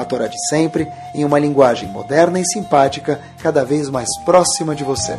a Torá de sempre, em uma linguagem moderna e simpática, cada vez mais próxima de você.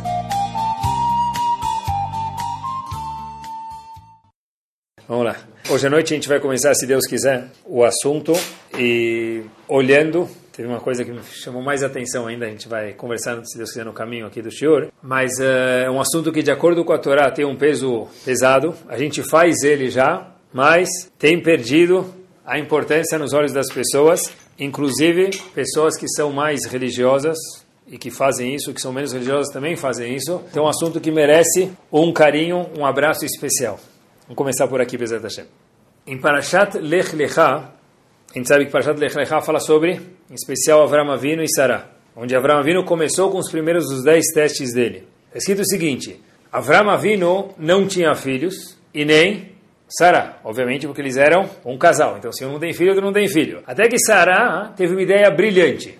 Vamos lá. Hoje à noite a gente vai começar, se Deus quiser, o assunto e olhando. Teve uma coisa que me chamou mais atenção ainda, a gente vai conversando, se Deus quiser, no caminho aqui do Senhor. Mas é um assunto que, de acordo com a Torá, tem um peso pesado. A gente faz ele já, mas tem perdido a importância nos olhos das pessoas. Inclusive, pessoas que são mais religiosas e que fazem isso, que são menos religiosas também fazem isso. Então, é um assunto que merece um carinho, um abraço especial. Vamos começar por aqui, Bezat Hashem. Em Parashat Lech Lecha, a gente sabe que Parashat Lech Lecha fala sobre, em especial, Avram Avinu e Sarah, onde Avram Avinu começou com os primeiros dos dez testes dele. É escrito o seguinte, Avram Avinu não tinha filhos e nem Sara, obviamente porque eles eram um casal. Então, se um não tem filho, outro não tem filho. Até que Sara teve uma ideia brilhante.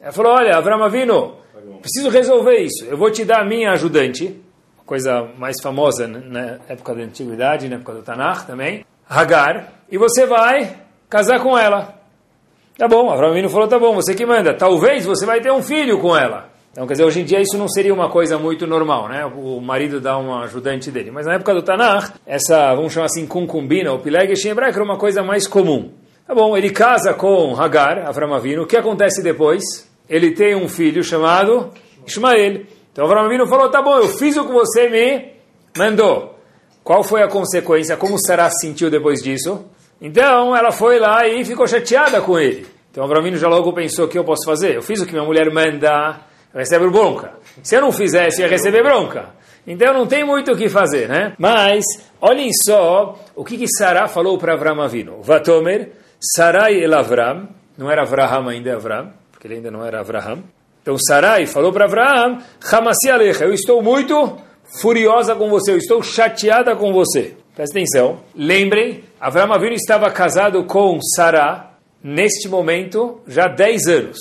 Ela falou: Olha, Avram Avino, preciso resolver isso. Eu vou te dar a minha ajudante, coisa mais famosa na época da antiguidade, na época do Tanakh também, Hagar, e você vai casar com ela. Tá bom, Avram Avino falou: Tá bom, você que manda. Talvez você vai ter um filho com ela. Então, quer dizer, hoje em dia isso não seria uma coisa muito normal, né? O marido dá um ajudante dele. Mas na época do Tanakh, essa, vamos chamar assim, concubina, ou pilegesh em era uma coisa mais comum. Tá bom, ele casa com Hagar, Avram Avinu. O que acontece depois? Ele tem um filho chamado Ismael. Então Avram Avinu falou, tá bom, eu fiz o que você me mandou. Qual foi a consequência? Como Sarah se sentiu depois disso? Então ela foi lá e ficou chateada com ele. Então Avram Avinu já logo pensou, o que eu posso fazer? Eu fiz o que minha mulher manda recebe bronca. Se eu não fizesse, ia receber bronca. Então não tem muito o que fazer, né? Mas, olhem só o que, que Sarah falou para Avram Avinu. Vatomer, Sarai el Avram, não era Avraham ainda, Avram, porque ele ainda não era Avraham. Então Sarai falou para Avraham, Hamasi alecha, eu estou muito furiosa com você, eu estou chateada com você. Presta atenção. Lembrem, Avram Avinu estava casado com Sarah, neste momento, já há 10 anos.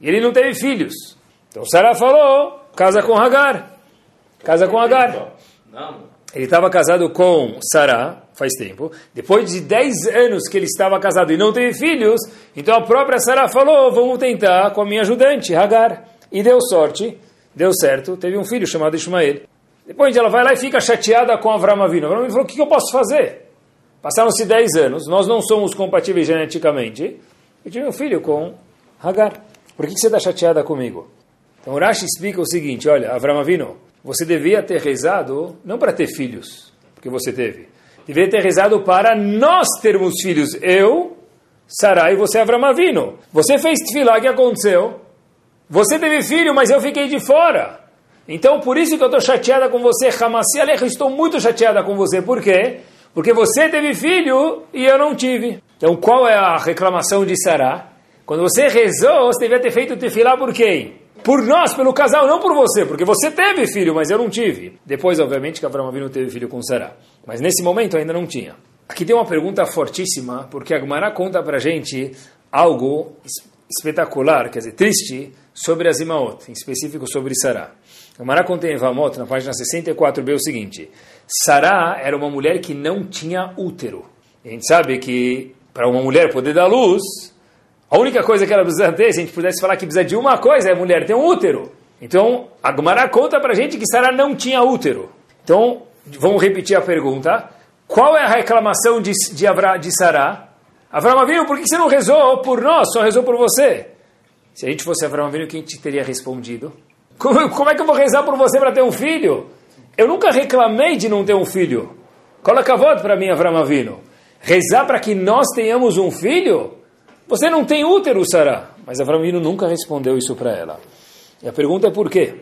E ele não teve filhos. Então Sarah falou, casa com Hagar. Casa com Hagar. Ele estava casado com Sarah faz tempo. Depois de 10 anos que ele estava casado e não teve filhos, então a própria Sarah falou, vamos tentar com a minha ajudante, Hagar. E deu sorte, deu certo, teve um filho chamado Ismael. Depois ela vai lá e fica chateada com Avram Avinu. Avram Avinu falou, o que eu posso fazer? Passaram-se 10 anos, nós não somos compatíveis geneticamente, e tive um filho com Hagar. Por que você está chateada comigo? Então Rashi explica o seguinte, olha, Avram Avinu, você devia ter rezado não para ter filhos, porque você teve. Devia ter rezado para nós termos filhos. Eu, Sarai, você Avram Avinu. Você fez tefilá, o que aconteceu? Você teve filho, mas eu fiquei de fora. Então, por isso que eu estou chateada com você, Hamassi Alecha, estou muito chateada com você. Por quê? Porque você teve filho e eu não tive. Então, qual é a reclamação de Sará? Quando você rezou, você devia ter feito tefilá por quem? Por nós, pelo casal, não por você, porque você teve filho, mas eu não tive. Depois, obviamente, que Abraão Avinu teve filho com Sarah. Mas nesse momento ainda não tinha. Aqui tem uma pergunta fortíssima, porque a Gemara conta pra gente algo espetacular, quer dizer, triste, sobre as Imaot, em específico sobre Sarah. A Gemara conta em Evamot, na página 64b, o seguinte. Sarah era uma mulher que não tinha útero. A gente sabe que para uma mulher poder dar luz, a única coisa que ela precisa ter, se a gente pudesse falar que precisa de uma coisa, é a mulher ter um útero. Então, a Gemara conta pra gente que Sarah não tinha útero. Então, vamos repetir a pergunta. Qual é a reclamação de, de, Avra, de Sarah? Avram Avinu, por que você não rezou por nós, só rezou por você? Se a gente fosse Avram Avinu, quem te teria respondido? Como, como é que eu vou rezar por você para ter um filho? Eu nunca reclamei de não ter um filho. Coloca a voto para mim, Avram Avinu. Rezar para que nós tenhamos um filho? Você não tem útero, Sara. Mas Avram nunca respondeu isso para ela. E a pergunta é por quê?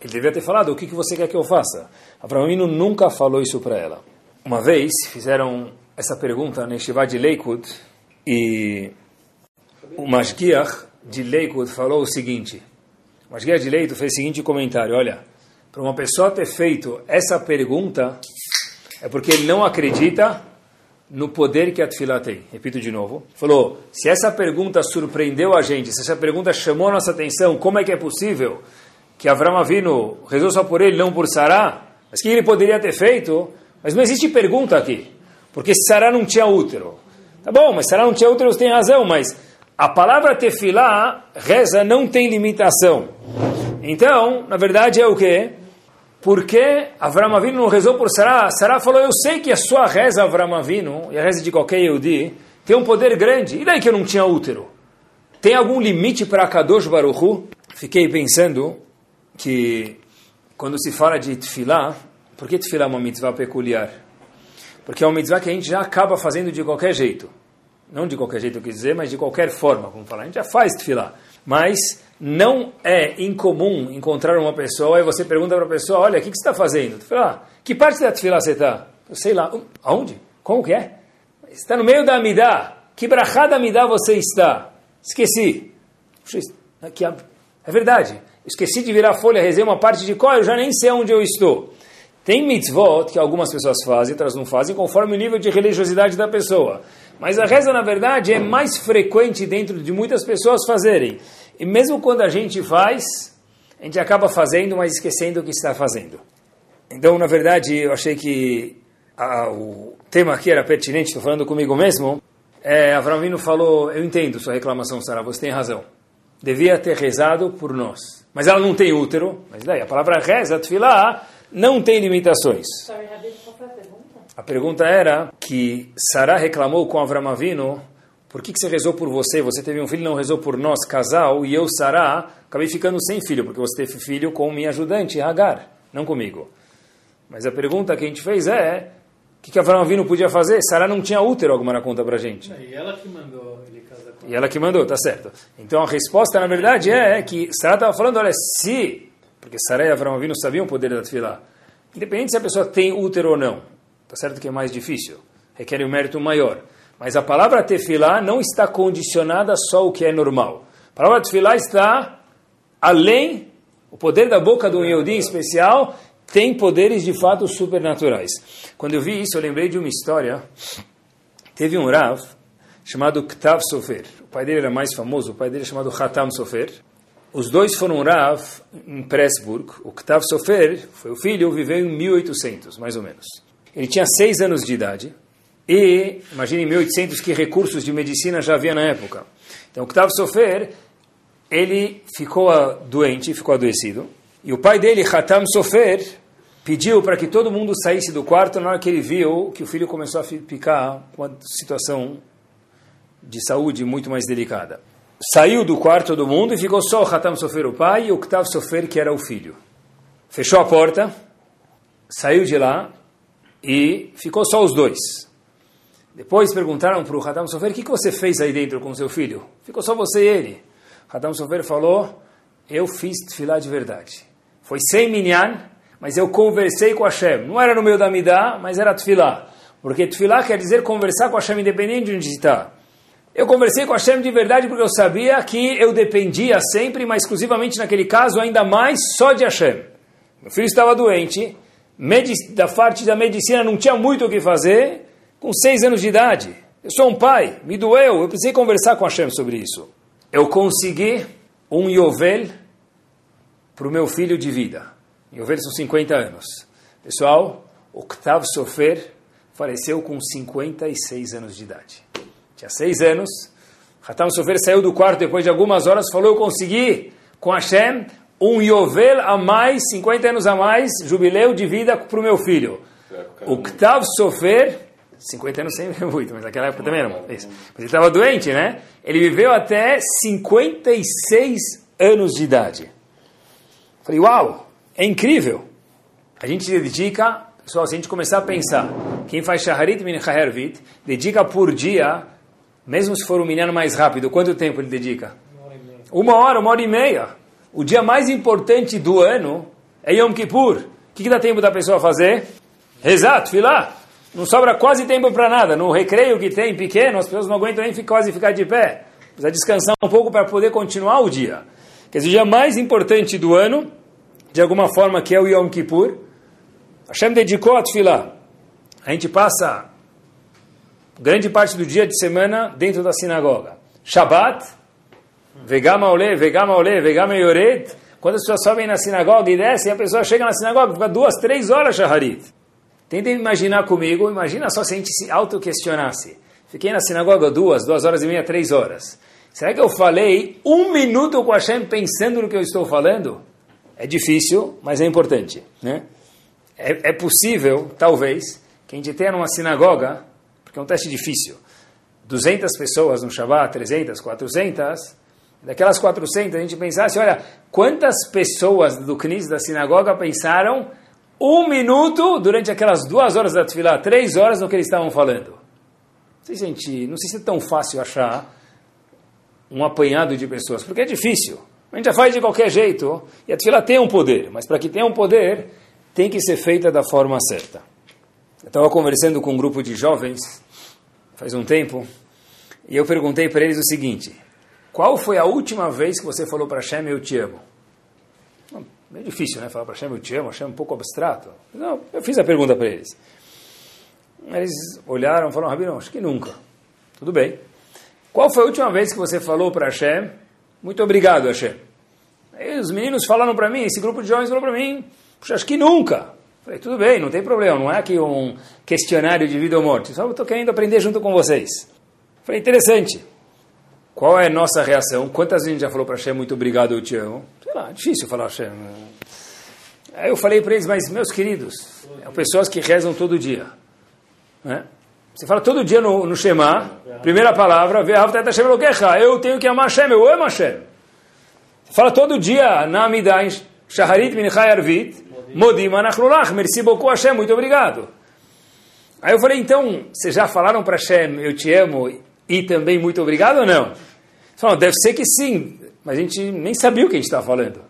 Ele devia ter falado, o que, você quer que eu faça? Avram nunca falou isso para ela. Uma vez fizeram essa pergunta na Yeshiva de Lakewood e o Mashgiach de Lakewood falou o seguinte, O Masguia de Leito fez o seguinte comentário, olha, para uma pessoa ter feito essa pergunta, é porque ele não acredita no poder que a Tfilá tem. Repito de novo. Falou, se essa pergunta surpreendeu a gente, se essa pergunta chamou a nossa atenção, como é que é possível que Avram Avinu rezou só por ele, não por Sará? Mas que ele poderia ter feito? Mas não existe pergunta aqui. Porque Sará não tinha útero. Tá bom, mas Sará não tinha útero, você tem razão, mas a palavra tefilá, reza, não tem limitação. Então, na verdade é o quê? Porque Avram Avinu não rezou por Sará. Sará falou, eu sei que a sua reza, Avram Avinu, e a reza de qualquer Yehudi, tem um poder grande. E daí que eu não tinha útero? Tem algum limite para Kadosh Baruchu? Fiquei pensando que quando se fala de tefilá, por que tefilá é uma mitzvah peculiar? Porque é uma mitzvah que a gente já acaba fazendo de qualquer jeito. Não de qualquer jeito, eu quis dizer, mas de qualquer forma, como falar. A gente já faz tefilá. Mas não é incomum encontrar uma pessoa e você pergunta para a pessoa, olha, o que, que você está fazendo? Fala, ah, que parte da tefilá você está? Eu sei lá. Aonde? Como que é? Está no meio da Amidá. Que brachá da Amidá você está? Esqueci. É verdade. Esqueci de virar a folha, rezei uma parte de qual, eu já nem sei onde eu estou. Tem mitzvot que algumas pessoas fazem, outras não fazem, conforme o nível de religiosidade da pessoa. Mas a reza, na verdade, é mais frequente dentro de muitas pessoas fazerem. E mesmo quando a gente faz, a gente acaba fazendo, mas esquecendo o que está fazendo. Então, na verdade, eu achei que a, o tema aqui era pertinente, estou falando comigo mesmo. É, Avramino falou, eu entendo sua reclamação, Sara, você tem razão. Devia ter rezado por nós. Mas ela não tem útero, mas daí a palavra reza, tefilá, não tem limitações. A pergunta era que Sara reclamou com Avramavino por que, que você rezou por você? Você teve um filho não rezou por nós, casal, e eu, Sará, acabei ficando sem filho, porque você teve filho com minha ajudante, Hagar, não comigo. Mas a pergunta que a gente fez é, o que, que podia fazer? Sará não tinha útero, alguma conta pra gente. E ela que mandou ele casar com E ela que mandou, tá certo. Então a resposta, na verdade, é que Sará estava falando, olha, se, porque Sará e Abraão Avino sabiam o poder da tefilá, independente se a pessoa tem útero ou não, tá certo que é mais difícil, requer um mérito maior. Mas a palavra tefilá não está condicionada só ao que é normal. A palavra tefilá está além, o poder da boca do Yehudi especial, tem poderes de fato supernaturais. Quando eu vi isso, eu lembrei de uma história. Teve um Rav chamado Ktav Sofer. O pai dele era mais famoso, o pai dele é chamado Hatam Sofer. Os dois foram Rav em Pressburg. O Ktav Sofer foi o filho, viveu em 1800, mais ou menos. Ele tinha seis anos de idade e, imagine em 1800 que recursos de medicina já havia na época. Então, Octavio Sofer, ele ficou doente, ficou adoecido. E o pai dele, Hatam Sofer, pediu para que todo mundo saísse do quarto na hora que ele viu que o filho começou a ficar com uma situação de saúde muito mais delicada. Saiu do quarto do mundo e ficou só o Hatam Sofer, o pai, e o Octavio Sofer, que era o filho. Fechou a porta, saiu de lá e ficou só os dois. Depois perguntaram para o Hadam Sofer, o que, que você fez aí dentro com seu filho? Ficou só você e ele. Hadam Sofer falou, eu fiz tefilá de verdade. Foi sem minyan, mas eu conversei com Hashem. Não era no meio da midá, mas era tefilá. Porque tefilá quer dizer conversar com Hashem independente de onde está. Eu conversei com Hashem de verdade porque eu sabia que eu dependia sempre, mas exclusivamente naquele caso, ainda mais só de Hashem. Meu filho estava doente, da parte da medicina não tinha muito o que fazer, com seis anos de idade. Eu sou um pai, me doeu, eu precisei conversar com a Hashem sobre isso. Eu consegui um Yovel para o meu filho de vida. Yovel são 50 anos. Pessoal, Octave Sofer faleceu com 56 anos de idade. Tinha seis anos. Hatam Sofer saiu do quarto depois de algumas horas falou, eu consegui com Hashem um Yovel a mais, 50 anos a mais, jubileu de vida para o meu filho. Octave Sofer 50 anos sempre muito, mas naquela época também era isso. Mas ele estava doente, né? Ele viveu até 56 anos de idade. Falei, uau, é incrível. A gente se dedica, pessoal, se a gente começar a pensar, quem faz Shaharit Min Hervit, dedica por dia, mesmo se for um menino mais rápido, quanto tempo ele dedica? Uma hora, uma hora e meia. O dia mais importante do ano é Yom Kippur. O que, que dá tempo da pessoa fazer? Exato, filar não sobra quase tempo para nada. No recreio que tem pequeno, as pessoas não aguentam nem quase ficar de pé. Precisa descansar um pouco para poder continuar o dia. Quer dizer, o dia mais importante do ano, de alguma forma, que é o Yom Kippur, Hashem dedicou a Tfilah. A gente passa grande parte do dia de semana dentro da sinagoga. Shabbat, Vegama Ole, Vegama Yored. Quando as pessoas sobem na sinagoga e descem, a pessoa chega na sinagoga, fica duas, três horas Shaharit. Tentem imaginar comigo, imagina só se a gente se auto-questionasse. Fiquei na sinagoga duas, duas horas e meia, três horas. Será que eu falei um minuto com Hashem pensando no que eu estou falando? É difícil, mas é importante. Né? É, é possível, talvez, que a gente tenha numa sinagoga, porque é um teste difícil, 200 pessoas no Shabbat, 300, 400, daquelas 400 a gente pensasse, olha, quantas pessoas do CNIS da sinagoga pensaram um minuto durante aquelas duas horas da Tfilah, três horas no que eles estavam falando. Não sei se, gente, não sei se é tão fácil achar um apanhado de pessoas, porque é difícil. A gente já faz de qualquer jeito, e a Tfilah tem um poder, mas para que tenha um poder, tem que ser feita da forma certa. Eu estava conversando com um grupo de jovens, faz um tempo, e eu perguntei para eles o seguinte, qual foi a última vez que você falou para Hashem, eu te amo? É difícil, né? Falar para Hashem, eu te amo, Hashem é um pouco abstrato. Não, eu fiz a pergunta para eles. Eles olharam e falaram, Rabino, acho que nunca. Tudo bem. Qual foi a última vez que você falou para Hashem, muito obrigado, Hashem? Aí os meninos falaram para mim, esse grupo de jovens falou para mim, puxa, acho que nunca. Falei, tudo bem, não tem problema, não é aqui um questionário de vida ou morte, só estou querendo aprender junto com vocês. Falei, interessante. Qual é a nossa reação? Quantas vezes a gente já falou para Hashem, muito obrigado, eu te amo? Sei lá, difícil falar Hashem. Aí eu falei para eles, mas meus queridos, são pessoas que rezam todo dia. Né? Você fala todo dia no, no Shema, primeira palavra, eu tenho que amar Hashem, eu amo Hashem. Você fala todo dia na Amidah, Shaharit Minchai Arvit, Modim merci beaucoup Hashem, muito obrigado. Aí eu falei, então, vocês já falaram para Hashem, eu te amo, e também muito obrigado ou não? Falaram, deve ser que sim, mas a gente nem sabia o que a gente está falando.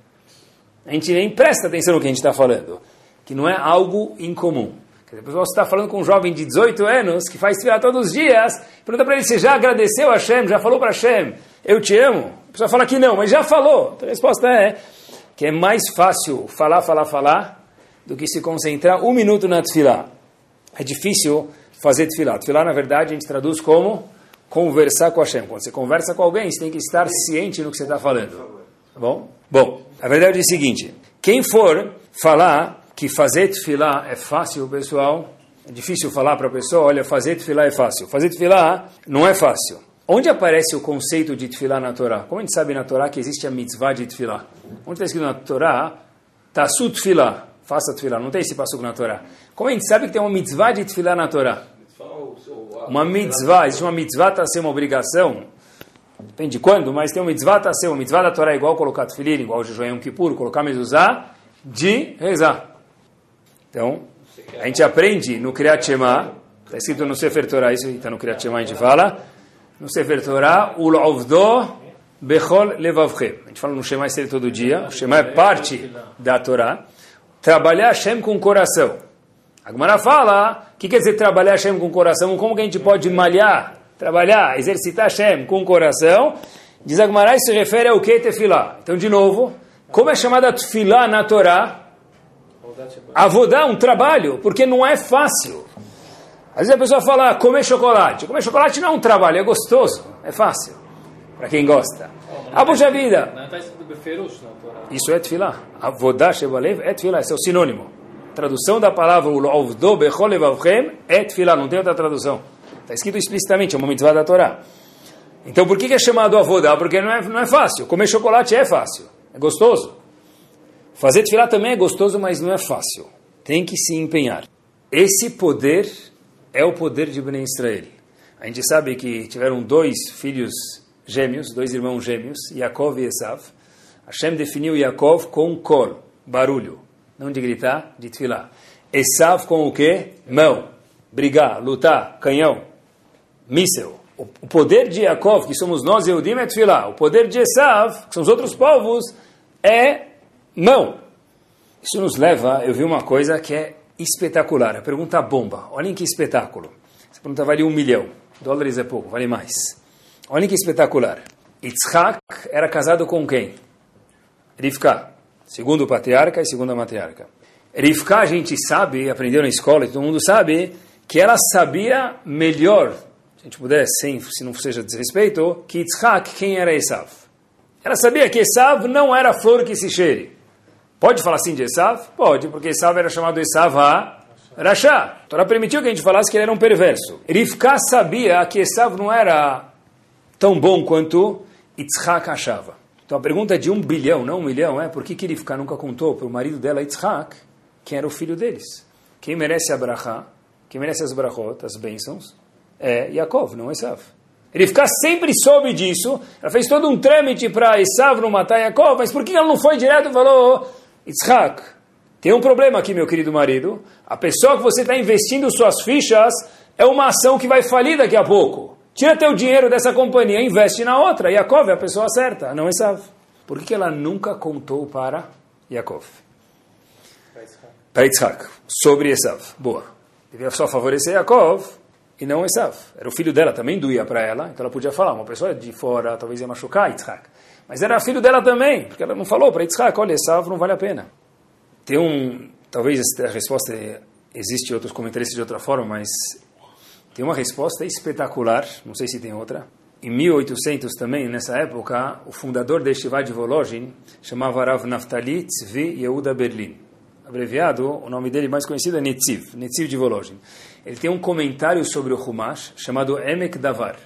A gente nem presta atenção no que a gente está falando, que não é algo incomum. Dizer, você está falando com um jovem de 18 anos que faz tefilá todos os dias, pergunta para ele se já agradeceu a Hashem, já falou para Hashem, eu te amo. A pessoa fala que não, mas já falou. Então a resposta é que é mais fácil falar, falar, falar, do que se concentrar um minuto na tefilá. É difícil fazer tefilá. Tefilá, na verdade, a gente traduz como conversar com Hashem. Quando você conversa com alguém, você tem que estar ciente no que você está falando. Tá bom? Bom, a verdade é o seguinte, quem for falar que fazer tefilá é fácil, pessoal. É difícil falar para a pessoa, olha, fazer tefilá é fácil. Fazer tefilá não é fácil. Onde aparece o conceito de tefilá na Torá? Como a gente sabe na Torá que existe a mitzvah de tefilá? Onde está escrito na Torá? Tasu tefilá, faça tefilá. Não tem esse passo na Torá. Como a gente sabe que tem uma mitzvah de tefilá na Torá? Uma mitzvah, existe uma mitzvah a ser uma obrigação, depende de quando, mas tem uma mitzvah a ser uma mitzvah da Torá igual colocar tefilin, igual o Jejum Yom Kippur, colocar mezuzá, de rezar. Então, a gente aprende no Kriyat Shema, está escrito no Sefer Torah, isso está no Kriyat Shema, a gente fala, no Sefer Torah, Ulovdo Bechol Levavchem. A gente fala no Shema Esser todo dia, o Shema é parte da Torá. Trabalhar Hashem com o coração. A Gemara fala, o que quer dizer trabalhar Hashem com o coração? Como que a gente pode malhar, trabalhar, exercitar Hashem com o coração? Diz a Gemara, isso se refere ao que tefilá. Então, de novo, como é chamada tefilá na Torá? Avodá, um trabalho, porque não é fácil. Às vezes a pessoa fala, comer chocolate. Comer chocolate não é um trabalho, é gostoso, é fácil, para quem gosta. Ah, puxa vida. Isso é tefilá. Avodá, shebalev, é tefilá, esse é o sinônimo. Tradução da palavra é tefilá, não tem outra tradução. Está escrito explicitamente, é uma mitzvah da Torá. Então por que é chamado avodá? Porque não é, não é fácil. Comer chocolate é fácil, é gostoso. Fazer tefilá também é gostoso, mas não é fácil. Tem que se empenhar. Esse poder é o poder de Bnei Israel. A gente sabe que tiveram dois filhos gêmeos, dois irmãos gêmeos, Yaakov e Esav. Hashem definiu Yaakov com kol, barulho, não de gritar, de tefilá. Esav com o quê? Mão, brigar, lutar, canhão, míssel. O poder de Yaakov, que somos nós, Eudim, é tefilá. O poder de Esav, que são os outros povos, é mão. Isso nos leva, eu vi uma coisa que é espetacular. A pergunta bomba. Olhem que espetáculo. Essa pergunta vale um milhão. Dólares é pouco, vale mais. Olhem que espetacular. Yitzhak era casado com quem? Rivka, segundo patriarca e segunda matriarca. Rivka, a gente sabe, aprendeu na escola e todo mundo sabe, que ela sabia melhor, se a gente puder, sem, se não seja desrespeito, que Yitzhak, quem era Esav. Ela sabia que Esav não era flor que se cheire. Pode falar assim de Esav? Pode, porque Esav era chamado Esav a Rasha. A Torá permitiu que a gente falasse que ele era um perverso. Rivka sabia que Esav não era tão bom quanto Yitzhak achava. Então a pergunta é de um bilhão, não um milhão, é por que, que nunca contou para o marido dela, Yitzhak, quem era o filho deles? Quem merece a brachá, quem merece as brachot, as bênçãos, é Yaakov, não Esav. Rivka sempre soube disso, ela fez todo um trâmite para Esav não matar Yaakov, mas por que ela não foi direto e falou, Yitzhak, tem um problema aqui, meu querido marido, a pessoa que você está investindo suas fichas é uma ação que vai falir daqui a pouco. Tira teu dinheiro dessa companhia, investe na outra. Yaakov é a pessoa certa, não Esav. Por que ela nunca contou para Yaakov? Para Yitzhak. Sobre Esav. Boa. Devia só favorecer Yaakov e não Esav. Era o filho dela, também doía para ela, então ela podia falar. Uma pessoa de fora talvez ia machucar Yitzhak. Mas era filho dela também, porque ela não falou para Yitzhak, olha, Esav não vale a pena. Tem um, talvez a resposta existe outros comentaristas de outra forma, mas tem uma resposta espetacular, não sei se tem outra. Em 1800 também, nessa época, o fundador de Estivá de Volozhin chamava Rav Naftali Tzvi Yehuda Berlin. Abreviado, o nome dele mais conhecido é Netziv, Netziv de Volozhin. Ele tem um comentário sobre o Humash chamado Emek Davar.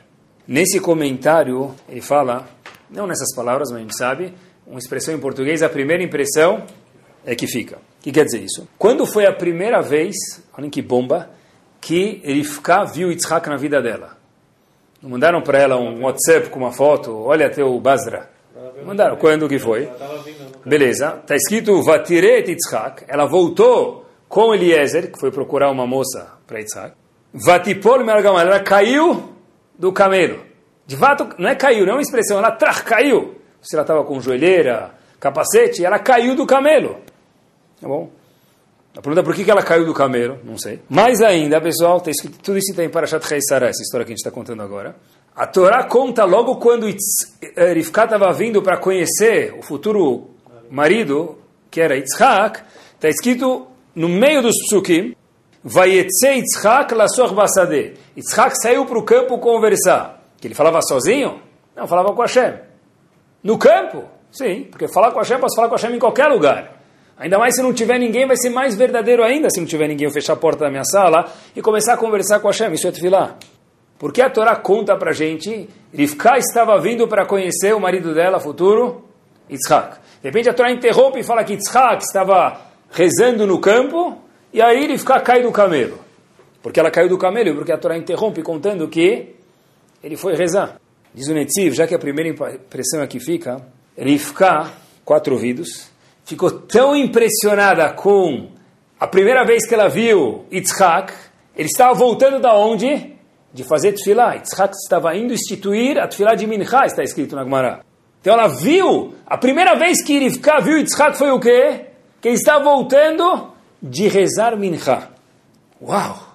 Nesse comentário, ele fala, não nessas palavras, mas a gente sabe, uma expressão em português, a primeira impressão é que fica. O que quer dizer isso? Quando foi a primeira vez, olhem que bomba, que Rivka viu Yitzhak na vida dela. Não mandaram para ela um WhatsApp com uma foto, olha teu Basra. Mandaram, quando que foi? Beleza, está escrito Vatiret Yitzhak, ela voltou com Eliezer, que foi procurar uma moça para Yitzhak. Vatipol Mergamal, ela caiu do camelo. De fato, não é caiu, não é uma expressão, ela tra, caiu. Se ela estava com joelheira, capacete, ela caiu do camelo. Tá bom? A pergunta é por que ela caiu do camelo, não sei. Mais ainda, pessoal, tá escrito, tudo isso tem para Shat Sarah, essa história que a gente está contando agora. A Torá conta logo quando Rivka estava vindo para conhecer o futuro marido, que era Yitzhak, está escrito no meio dos psukim, Vayetze Yitzhak lasor basade. Yitzhak saiu para o campo conversar. Que ele falava sozinho? Não, falava com Hashem. No campo? Sim, porque falar com Hashem, posso falar com Hashem em qualquer lugar. Ainda mais se não tiver ninguém, vai ser mais verdadeiro ainda se não tiver ninguém. Eu fechar a porta da minha sala e começar a conversar com Hashem. Isso é tefilá. Porque a Torá conta para gente, Rivka estava vindo para conhecer o marido dela, futuro, Yitzhak. De repente a Torá interrompe e fala que Yitzhak estava rezando no campo, e aí Rivka cai do camelo. Porque ela caiu do camelo, porque a Torá interrompe contando que ele foi rezar. Diz o Netziv, já que a primeira impressão aqui fica, Rivka, quatro ouvidos, ficou tão impressionada com a primeira vez que ela viu Yitzhak, ele estava voltando da onde? De fazer tefilá. Yitzhak estava indo instituir a tefilá de Mincha, está escrito na Gemara. Então ela viu, a primeira vez que Rivka viu Yitzhak foi o quê? Que ele estava voltando de rezar Mincha. Uau!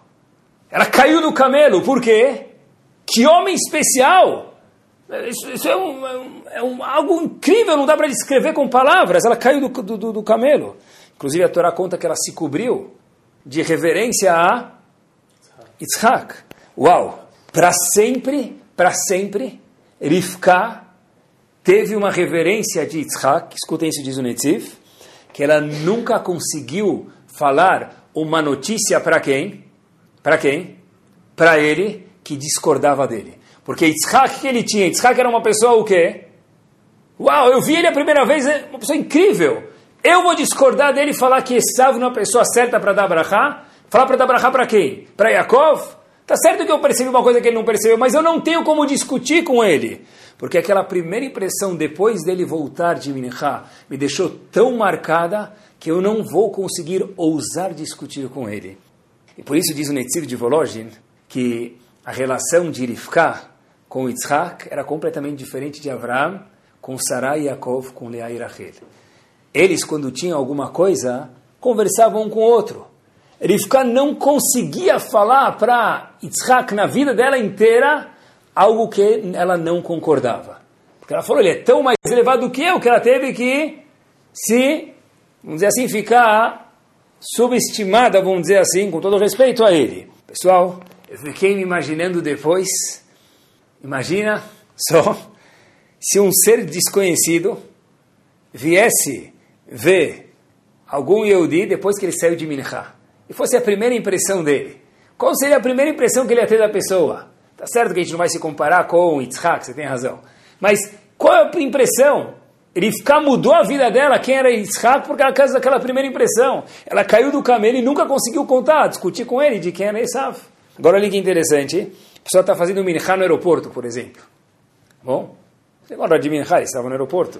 Ela caiu do camelo, por quê? Que homem especial! Isso, isso é, um, é, um, algo incrível, não dá para descrever com palavras. Ela caiu do, do, do, camelo. Inclusive a Torá conta que ela se cobriu de reverência a Yitzhak. Uau! Para sempre, para sempre, Rivka teve uma reverência de Yitzhak, escutem isso diz o Netziv, que ela nunca conseguiu falar uma notícia para quem? Para quem? Para ele que discordava dele. Porque Yitzhak que ele tinha? Yitzhak era uma pessoa o quê? Uau, eu vi ele a primeira vez, é uma pessoa incrível. Eu vou discordar dele e falar que Esav não é a pessoa certa para dar brachá? Falar para dar brachá para quem? Para Yaakov? Tá certo que eu percebi uma coisa que ele não percebeu, mas eu não tenho como discutir com ele. Porque aquela primeira impressão depois dele voltar de Minchá me deixou tão marcada que eu não vou conseguir ousar discutir com ele. E por isso diz o Netziv de Volozhin que a relação de Rivka com Yitzhak era completamente diferente de Abraão com Sarai e Yaakov, com Leá e Rachel. Eles, quando tinham alguma coisa, conversavam um com o outro. Rivka não conseguia falar para Yitzhak na vida dela inteira algo que ela não concordava. Porque ela falou, ele é tão mais elevado do que eu, que ela teve que se, vamos dizer assim, ficar subestimada, vamos dizer assim, com todo respeito a ele. Pessoal, eu fiquei me imaginando depois, imagina só, se um ser desconhecido viesse ver algum Yehudi depois que ele saiu de Minchá, e fosse a primeira impressão dele. Qual seria a primeira impressão que ele ia ter da pessoa? Tá certo que a gente não vai se comparar com Yitzhak, você tem razão. Mas qual é a impressão? Ficar mudou a vida dela, quem era Yitzhak, por causa daquela primeira impressão. Ela caiu do camelo e nunca conseguiu contar, discutir com ele de quem era Esav. Agora olha que interessante, pessoa está fazendo minchá no aeroporto, por exemplo. Bom, você lembra de minchá, estava no aeroporto.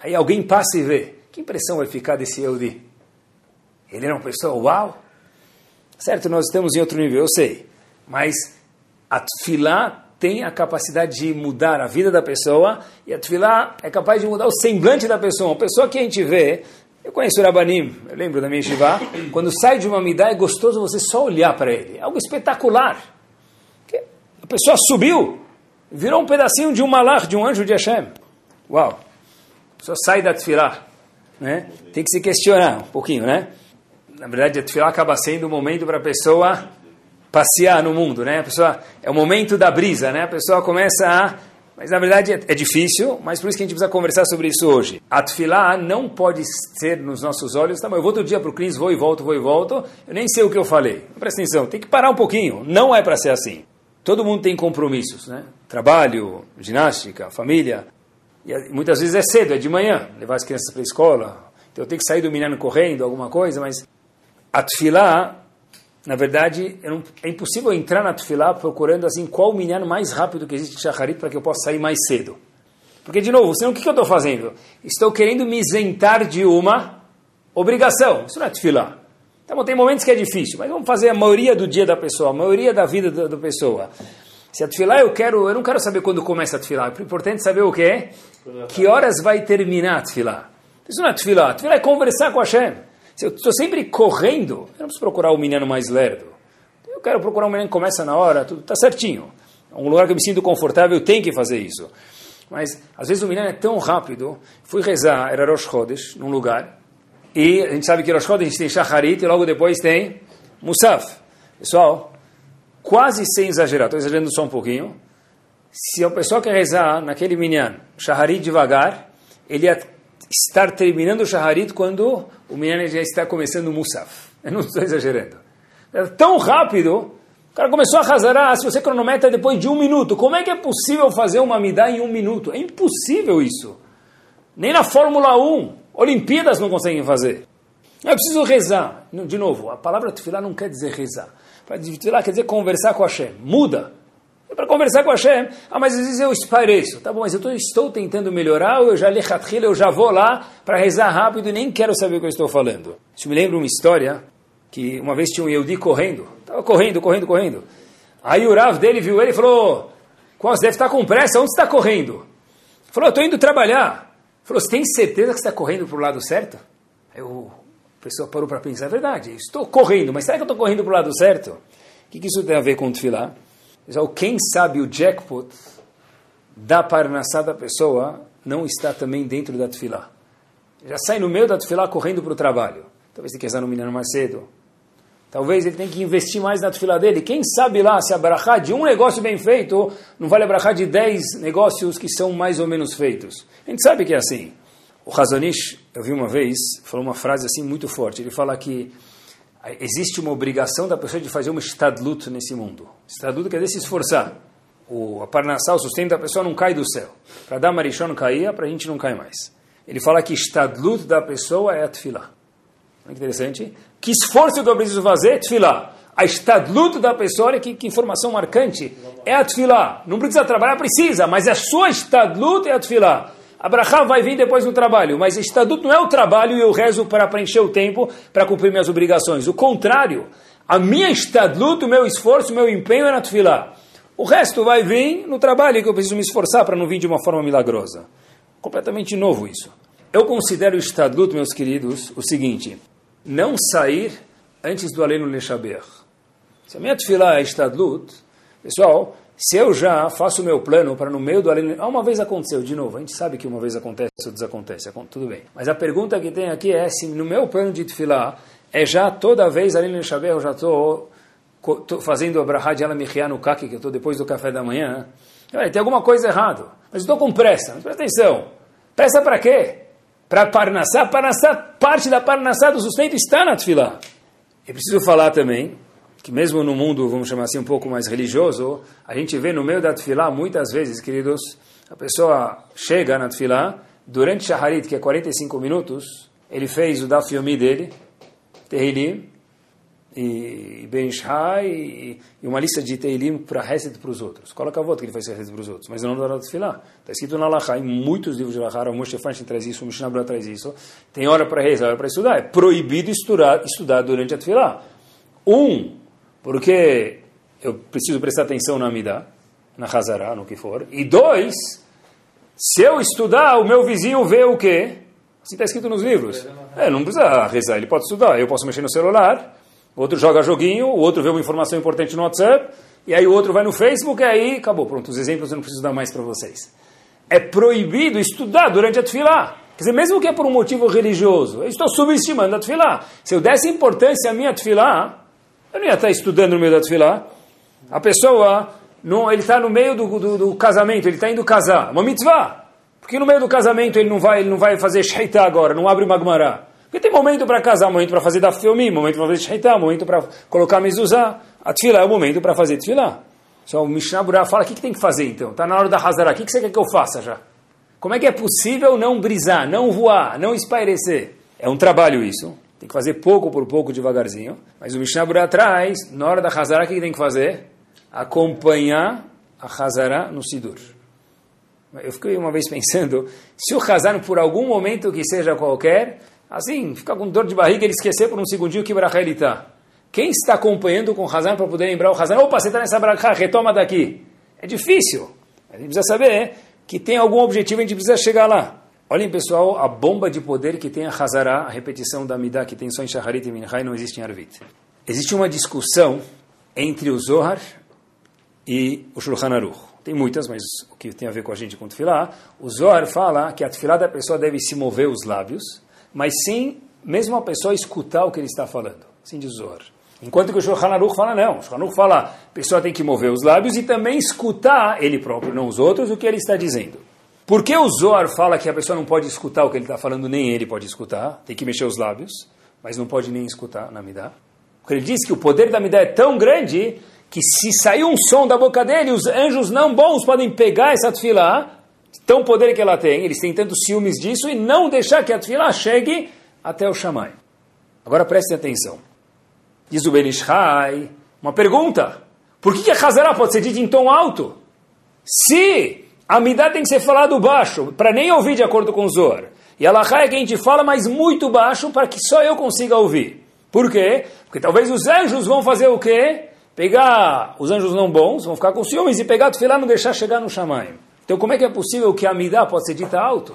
Aí alguém passa e vê. Que impressão vai ficar desse Eudi? Ele era uma pessoa, uau! Certo, nós estamos em outro nível, eu sei. Mas a tefilá tem a capacidade de mudar a vida da pessoa e a tefilá é capaz de mudar o semblante da pessoa. Uma pessoa que a gente vê, eu conheço o Rabanim, eu lembro da minha Shiva, quando sai de uma midá é gostoso você só olhar para ele. É algo espetacular. Pessoa subiu, virou um pedacinho de um malach, de um anjo de Hashem. Uau! A pessoa sai da tefilá. Né? Tem que se questionar um pouquinho, né? Na verdade, a tefilá acaba sendo um momento para a pessoa passear no mundo, né? A pessoa é o momento da brisa, né? A pessoa começa a mas na verdade é, é, difícil, mas por isso que a gente precisa conversar sobre isso hoje. A tefilá não pode ser nos nossos olhos, tá, mas eu vou todo dia para o Cris, vou e volto, vou e volto, eu nem sei o que eu falei. Presta atenção, tem que parar um pouquinho, não é para ser assim. Todo mundo tem compromissos, né? Trabalho, ginástica, família. E muitas vezes é cedo, é de manhã, levar as crianças para a escola. Então eu tenho que sair do menino correndo, alguma coisa, mas a tefilá na verdade, não, é impossível entrar na Tufilá procurando assim qual minyan mais rápido que existe em Shacharit para que eu possa sair mais cedo. Porque, de novo, senão o que, que eu estou fazendo? Estou querendo me isentar de uma obrigação. Isso não é Então, tem momentos que é difícil, mas vamos fazer a maioria do dia da pessoa, a maioria da vida da, pessoa. Se a Tufilá eu quero, eu não quero saber quando começa a Tufilá. É importante saber o quê? Que horas vai terminar a Tufilá. Isso não é Tufilá. Tufilá é conversar com a Hashem. Se eu estou sempre correndo, eu não preciso procurar o um menino mais lerdo. Eu quero procurar um menino que começa na hora, tudo está certinho. É um lugar que eu me sinto confortável, eu tenho que fazer isso. Mas, às vezes, o menino é tão rápido. Fui rezar, era Rosh Chodesh, num lugar. E a gente sabe que Rosh Chodesh a gente tem Shacharit e logo depois tem Musaf. Pessoal, quase sem exagerar, estou exagerando só um pouquinho. Se a pessoa quer rezar naquele minyan, Shacharit devagar, ele ia estar terminando o Shaharit quando o menino já está começando o Musaf. Eu não estou exagerando. É tão rápido, o cara começou a razarar, se você cronometra depois de um minuto. Como é que é possível fazer uma midá em um minuto? É impossível isso. Nem na Fórmula 1, Olimpíadas não conseguem fazer. É preciso rezar. De novo, a palavra tefilá não quer dizer rezar. Tefilá quer dizer conversar com Hashem. Muda. É para conversar com Hashem. Ah, mas às vezes eu espareço. Tá bom, mas eu tô, estou tentando melhorar, ou eu já lechatchila, eu já vou lá para rezar rápido e nem quero saber o que eu estou falando. Isso me lembra uma história que uma vez tinha um Yehudi correndo. Estava correndo, correndo, correndo. Aí o Rav dele viu ele e falou, você deve estar com pressa, onde está correndo? Falou, eu estou indo trabalhar. Falou, você tem certeza que você está correndo para o lado certo? Aí o, pessoa parou para pensar, é verdade, estou correndo, mas será que eu estou correndo para o lado certo? O que, que isso tem a ver com o tefilá? Quem sabe o jackpot da parnassá da pessoa não está também dentro da tefilá. Já sai no meio da tefilá correndo para o trabalho. Talvez quer no menino mais cedo. Talvez ele tenha que investir mais na tefilá dele. Quem sabe lá se a brachá de um negócio bem feito não vale a brachá de dez negócios que são mais ou menos feitos. A gente sabe que é assim. O Razonish, eu vi uma vez, falou uma frase assim muito forte. Ele fala que existe uma obrigação da pessoa de fazer uma estadlut nesse mundo. Estadlut quer dizer se esforçar. O, a o sustento da pessoa não cai do céu. Para dar marichão não caía, para a gente não cai mais. Ele fala que estadlut da pessoa é a tefilá. Olha que interessante. Que esforço que eu preciso fazer? Tefilá. A estadlut da pessoa, olha que, que informação marcante, é a tefilá. Não precisa trabalhar, precisa, mas a sua estadlut é a tefilá. A brachá vai vir depois no trabalho, mas estatuto não é o trabalho e eu rezo para preencher o tempo para cumprir minhas obrigações. O contrário, a minha estadlut, o meu esforço, o meu empenho é na tefilá. O resto vai vir no trabalho que eu preciso me esforçar para não vir de uma forma milagrosa. Completamente novo isso. Eu considero o estadlut, meus queridos, o seguinte: não sair antes do Aleno Lechaber. Se a minha tefilá é estadlut, pessoal, se eu já faço o meu plano para no meio do Alin... Ah, uma vez aconteceu, de novo, a gente sabe que uma vez acontece ou desacontece, tudo bem. Mas a pergunta que tem aqui é se no meu plano de Tfilah é já toda vez Alin Shabbat eu já estou fazendo a Brahá de Alamichia no Kaki, que eu estou depois do café da manhã. Tem alguma coisa errada, mas estou com pressa. Mas presta atenção, pressa para quê? Para Parnassá? Parnassá, parte da Parnassá do sustento está na Tfilah. É preciso falar também que mesmo no mundo, vamos chamar assim, um pouco mais religioso, a gente vê no meio da tefilá, muitas vezes, queridos, a pessoa chega na tefilá, durante Shaharit, que é 45 minutos, ele fez o Daf Yomi dele, Tehillim, e Ben Ishai, e, e uma lista de Tehillim para Hesed para os outros. Coloca a volta que ele faz Hesed para os outros, mas não na Tefilá. Está escrito na Lacha, em muitos livros de Lacha, o Moshe Feinstein traz isso, o Mishnah traz isso. Tem hora para rezar, hora para estudar. É proibido estudar, estudar durante a Tefilá. Um, porque eu preciso prestar atenção na Amidá, na Hazara, no que for. E dois, se eu estudar, o meu vizinho vê o quê? Assim está escrito nos livros. É, não precisa rezar, ele pode estudar. Eu posso mexer no celular, o outro joga joguinho, o outro vê uma informação importante no WhatsApp, e aí o outro vai no Facebook, e aí acabou. Pronto, os exemplos eu não preciso dar mais para vocês. É proibido estudar durante a tefilá. Quer dizer, mesmo que é por um motivo religioso, eu estou subestimando a tefilá. Se eu desse importância à minha tefilá, eu não ia estar estudando no meio da tefilá. A pessoa, ele está no meio do, do, do, casamento, ele está indo casar. Uma mitzvah. Porque no meio do casamento ele não vai, ele não vai fazer shaita agora, não abre magmará. Porque tem momento para casar, momento para fazer da filme, momento para fazer shaita, momento para colocar mezuzá. A tefilá é o momento para fazer tefilá. Só o Mishnah fala, o que, que tem que fazer então? Está na hora da Hazara, o que, que você quer que eu faça já? Como é que é possível não brisar, não voar, não espairecer? É um trabalho isso. Tem que fazer pouco por pouco, devagarzinho. Mas o Mishnah Bura atrás, na hora da Hazara, o que tem que fazer? Acompanhar a Hazara no Sidur. Eu fiquei uma vez pensando, se o Hazar, por algum momento que seja qualquer, assim, ficar com dor de barriga, ele esquecer por um segundinho que Braha ele está. Quem está acompanhando com o Hazar para poder lembrar o Hazar? Opa, você está nessa Braha, retoma daqui. É difícil. A gente precisa saber que tem algum objetivo, a gente precisa chegar lá. Olhem, pessoal, a bomba de poder que tem a Hazara, a repetição da Midah, que tem só em Shaharit e Minchai, não existe em Arvit. Existe uma discussão entre o Zohar e o Shulchan Aruch. Tem muitas, mas o que tem a ver com a gente com Tfilah, o Zohar fala que a Tfilah da pessoa deve se mover os lábios, mas sim, mesmo a pessoa escutar o que ele está falando. Assim diz Zohar. Enquanto que o Shulchan Aruch fala não. O Shulchan Aruch fala, a pessoa tem que mover os lábios e também escutar, ele próprio, não os outros, o que ele está dizendo. Por que o Zohar fala que a pessoa não pode escutar o que ele está falando, nem ele pode escutar? Tem que mexer os lábios, mas não pode nem escutar na Midah. Porque ele diz que o poder da Midah é tão grande que se sair um som da boca dele, os anjos não bons podem pegar essa tefilá, tão poder que ela tem, eles têm tantos ciúmes disso, e não deixar que a tefilá chegue até o Shammai. Agora prestem atenção. Diz o Benishai, uma pergunta. Por que a Hazará pode ser dita em tom alto? Se a Midah tem que ser falado baixo, para nem ouvir de acordo com o Zohar. E a Lahá é que a gente fala, mas muito baixo, para que só eu consiga ouvir. Por quê? Porque talvez os anjos vão fazer o quê? Pegar os anjos não bons, vão ficar com ciúmes e pegar o e não deixar chegar no Shamayim. Então como é que é possível que a Midah pode ser dita alto?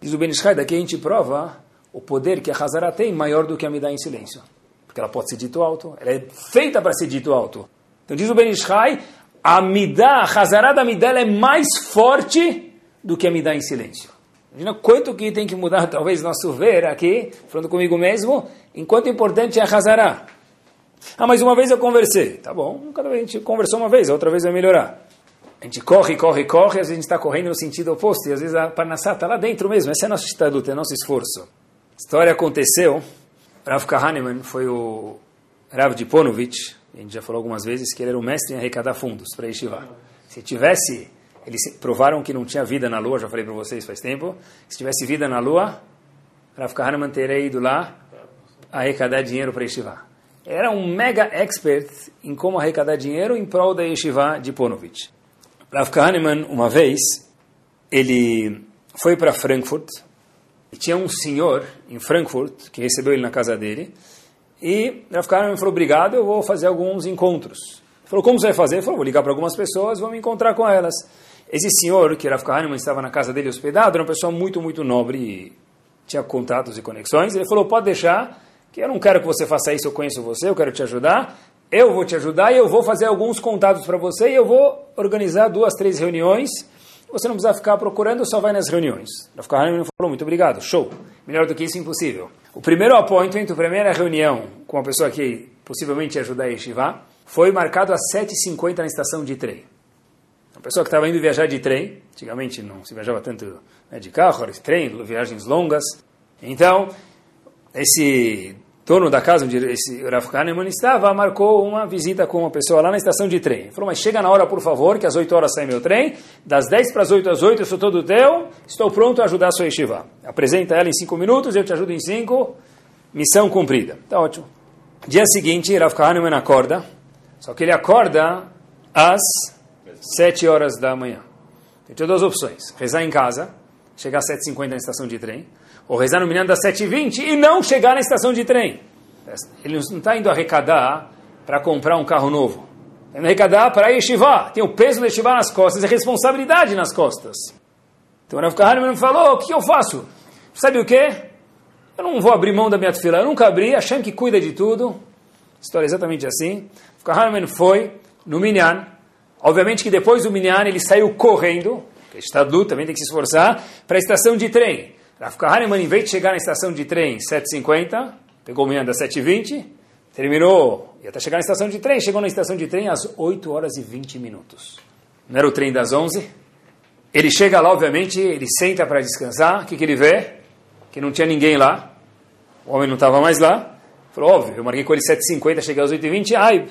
Diz o Benishai, daqui a gente prova o poder que a Hazara tem maior do que a Midah em silêncio. Porque ela pode ser dito alto, ela é feita para ser dito alto. Então diz o Benishai, a Midah, a Hazará da Midah é mais forte do que a Midah em silêncio. Imagina quanto que tem que mudar, talvez, nosso ver aqui, falando comigo mesmo, enquanto importante é a Hazará. Ah, mas uma vez eu conversei. Tá bom, cada vez a gente conversou uma vez, a outra vez vai melhorar. A gente corre, corre, corre, às vezes a gente está correndo no sentido oposto, e às vezes a Parnassá está lá dentro mesmo, essa é a nossa luta, é nosso esforço. A história aconteceu, Rav Kahneman foi o Rav de Ponovich, a gente já falou algumas vezes que ele era o mestre em arrecadar fundos para Yeshiva. Se tivesse, eles provaram que não tinha vida na Lua, já falei para vocês faz tempo, se tivesse vida na Lua, Rav Kahneman teria ido lá arrecadar dinheiro para Yeshiva. Era um mega expert em como arrecadar dinheiro em prol da Yeshiva de Ponovich. Rav Kahneman, uma vez, ele foi para Frankfurt, e tinha um senhor em Frankfurt que recebeu ele na casa dele, e Rav Kahneman falou, obrigado, eu vou fazer alguns encontros. Ele falou, como você vai fazer? Ele falou, vou ligar para algumas pessoas, vou me encontrar com elas. Esse senhor, que Rav Kahneman estava na casa dele hospedado, era uma pessoa muito, muito nobre e tinha contatos e conexões. Ele falou, pode deixar, que eu não quero que você faça isso, eu conheço você, eu quero te ajudar. Eu vou te ajudar e eu vou fazer alguns contatos para você e eu vou organizar duas, três reuniões. Você não precisa ficar procurando, só vai nas reuniões. Rav Kahneman falou, muito obrigado, show. Melhor do que isso, impossível. O primeiro appointment, a primeira reunião com uma pessoa que possivelmente ia ajudar a Yeshiva, foi marcado às 7h50 na estação de trem. Uma pessoa que estava indo viajar de trem, antigamente não se viajava tanto né, de carro, de trem, viagens longas. Então, esse dono da casa onde esse Rav Kahneman estava, marcou uma visita com uma pessoa lá na estação de trem. Ele falou, mas chega na hora, por favor, que às 8 horas sai meu trem, das 10 para as 8 às 8 eu sou todo teu, estou pronto a ajudar a sua yeshiva. Apresenta ela em 5 minutos, eu te ajudo em 5, missão cumprida. Tá ótimo. Dia seguinte, Rav Kahneman acorda, só que ele acorda às 7 horas da manhã. Tem duas opções, rezar em casa, chegar às 7h50 na estação de trem, ou rezar no Minyan das 7h20 e não chegar na estação de trem. Ele não está indo arrecadar para comprar um carro novo. Está indo arrecadar para yeshiva. Tem o peso da yeshiva nas costas a responsabilidade nas costas. Então o Rav me falou, o que eu faço? Sabe o que? Eu não vou abrir mão da minha fila. Eu nunca abri, Hashem que cuida de tudo. História exatamente assim. O Kahneman foi no Minyan. Obviamente que depois do Minyan ele saiu correndo, porque está adulto, também tem que se esforçar, para a estação de trem. Rav Kahneman, em vez de chegar na estação de trem 7h50, pegou o das 7h20, terminou, e até chegar na estação de trem, chegou na estação de trem às 8 horas e 20 minutos. Não era o trem das 11? Ele chega lá, obviamente, ele senta para descansar, o que, que ele vê? Que não tinha ninguém lá, o homem não estava mais lá. Falou, óbvio, eu marquei com ele 7h50, cheguei às 8h20, ai,